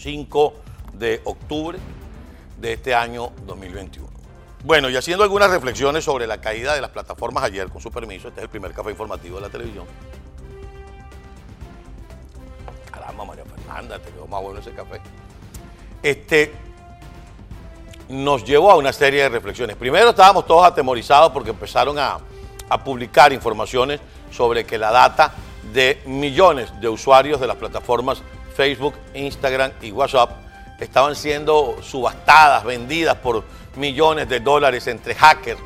5 de octubre de este año 2021. Bueno, y haciendo algunas reflexiones sobre la caída de las plataformas ayer, con su permiso, este es el primer café informativo de la televisión. Caramba, María Fernanda, te quedó más bueno ese café. Este nos llevó a una serie de reflexiones. Primero estábamos todos atemorizados porque empezaron a, a publicar informaciones sobre que la data de millones de usuarios de las plataformas Facebook, Instagram y WhatsApp estaban siendo subastadas, vendidas por millones de dólares entre hackers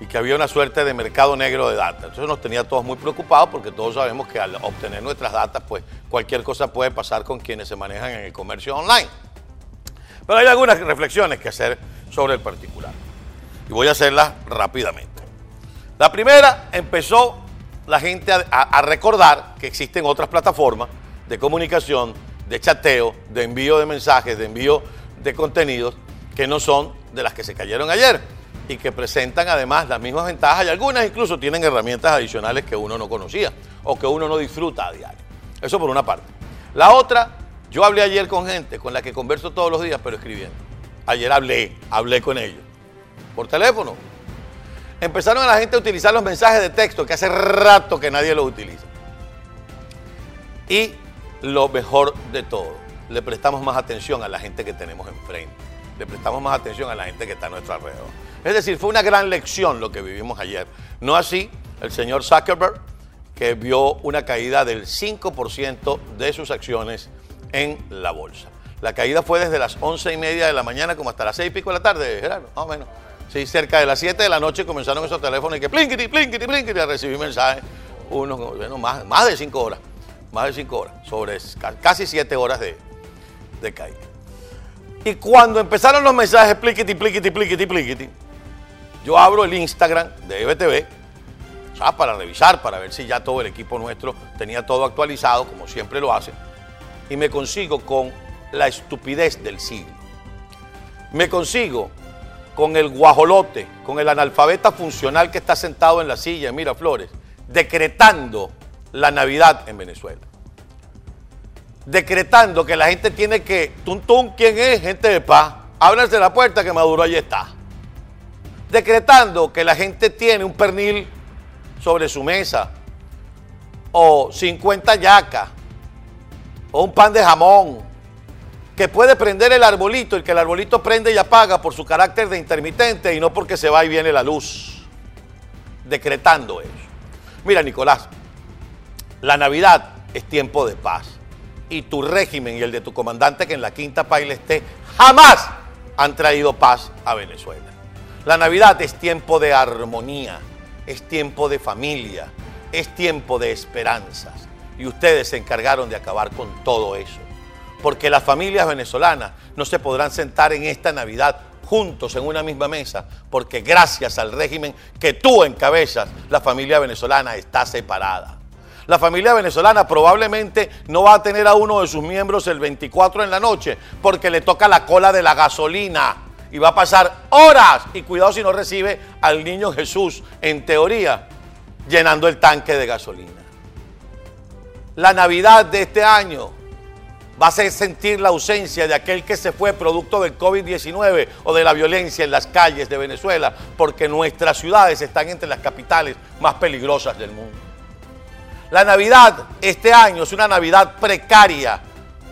y que había una suerte de mercado negro de data. Eso nos tenía todos muy preocupados porque todos sabemos que al obtener nuestras datas, pues cualquier cosa puede pasar con quienes se manejan en el comercio online. Pero hay algunas reflexiones que hacer sobre el particular. Y voy a hacerlas rápidamente. La primera, empezó la gente a recordar que existen otras plataformas de comunicación, de chateo, de envío de mensajes, de envío de contenidos que no son de las que se cayeron ayer y que presentan además las mismas ventajas y algunas incluso tienen herramientas adicionales que uno no conocía o que uno no disfruta a diario. Eso por una parte. La otra, yo hablé ayer con gente con la que converso todos los días, pero escribiendo. Ayer hablé, hablé con ellos. Por teléfono. Empezaron a la gente a utilizar los mensajes de texto que hace rato que nadie los utiliza. Y lo mejor de todo, le prestamos más atención a la gente que tenemos enfrente. Le prestamos más atención a la gente que está a nuestro alrededor. Es decir, fue una gran lección lo que vivimos ayer. No así el señor Zuckerberg, que vio una caída del 5% de sus acciones en la bolsa. La caída fue desde las 11 y media de la mañana como hasta las 6 y pico de la tarde, Gerardo, más o menos. Sí, cerca de las 7 de la noche comenzaron esos teléfonos y que plinkity, plinkity, plinkity, a recibir mensajes, unos, bueno, más, más de 5 horas, más de 5 horas, sobre casi 7 horas de, caída. Y cuando empezaron los mensajes plinkity, plinkity, plinkity, plinkity, yo abro el Instagram de EBTV, para revisar, para ver si ya todo el equipo nuestro tenía todo actualizado, como siempre lo hace, y me consigo con la estupidez del siglo. Me consigo con el guajolote, con el analfabeta funcional que está sentado en la silla en Miraflores, decretando la Navidad en Venezuela. Decretando que la gente tiene que, tum ¿quién es? Gente de paz. Ábranse la puerta que Maduro ahí está. Decretando que la gente tiene un pernil sobre su mesa, o 50 yacas, o un pan de jamón, que puede prender el arbolito y que el arbolito prende y apaga por su carácter de intermitente y no porque se va y viene la luz. Decretando eso. Mira, Nicolás, la Navidad es tiempo de paz. Y tu régimen y el de tu comandante que en la quinta paila esté, jamás han traído paz a Venezuela. La Navidad es tiempo de armonía, es tiempo de familia, es tiempo de esperanzas. Y ustedes se encargaron de acabar con todo eso porque las familias venezolanas no se podrán sentar en esta Navidad juntos en una misma mesa, porque gracias al régimen que tú encabezas, la familia venezolana está separada. La familia venezolana probablemente no va a tener a uno de sus miembros el 24 en la noche, porque le toca la cola de la gasolina y va a pasar horas, y cuidado si no recibe al niño Jesús, en teoría, llenando el tanque de gasolina. La Navidad de este año va a hacer sentir la ausencia de aquel que se fue producto del COVID-19 o de la violencia en las calles de Venezuela, porque nuestras ciudades están entre las capitales más peligrosas del mundo. La Navidad este año es una Navidad precaria,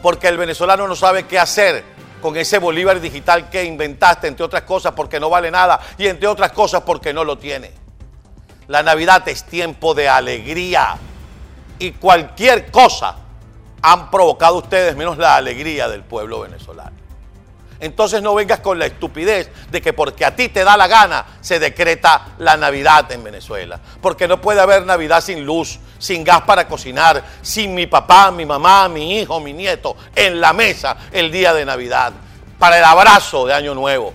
porque el venezolano no sabe qué hacer con ese Bolívar digital que inventaste, entre otras cosas porque no vale nada y entre otras cosas porque no lo tiene. La Navidad es tiempo de alegría y cualquier cosa han provocado ustedes menos la alegría del pueblo venezolano. Entonces no vengas con la estupidez de que porque a ti te da la gana se decreta la Navidad en Venezuela. Porque no puede haber Navidad sin luz, sin gas para cocinar, sin mi papá, mi mamá, mi hijo, mi nieto en la mesa el día de Navidad, para el abrazo de Año Nuevo.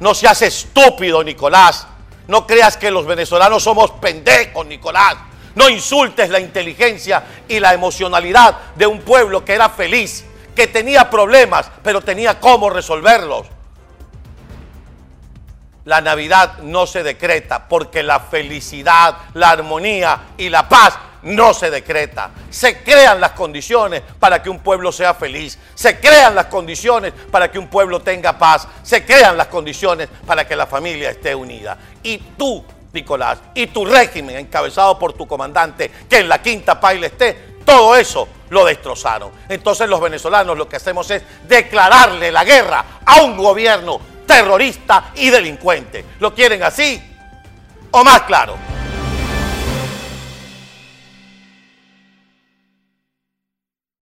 No seas estúpido, Nicolás. No creas que los venezolanos somos pendejos, Nicolás. No insultes la inteligencia y la emocionalidad de un pueblo que era feliz, que tenía problemas, pero tenía cómo resolverlos. La Navidad no se decreta porque la felicidad, la armonía y la paz no se decreta. Se crean las condiciones para que un pueblo sea feliz. Se crean las condiciones para que un pueblo tenga paz. Se crean las condiciones para que la familia esté unida. Y tú, Nicolás, y tu régimen encabezado por tu comandante, que en la quinta paila esté, todo eso lo destrozaron. Entonces los venezolanos lo que hacemos es declararle la guerra a un gobierno terrorista y delincuente. ¿Lo quieren así o más claro?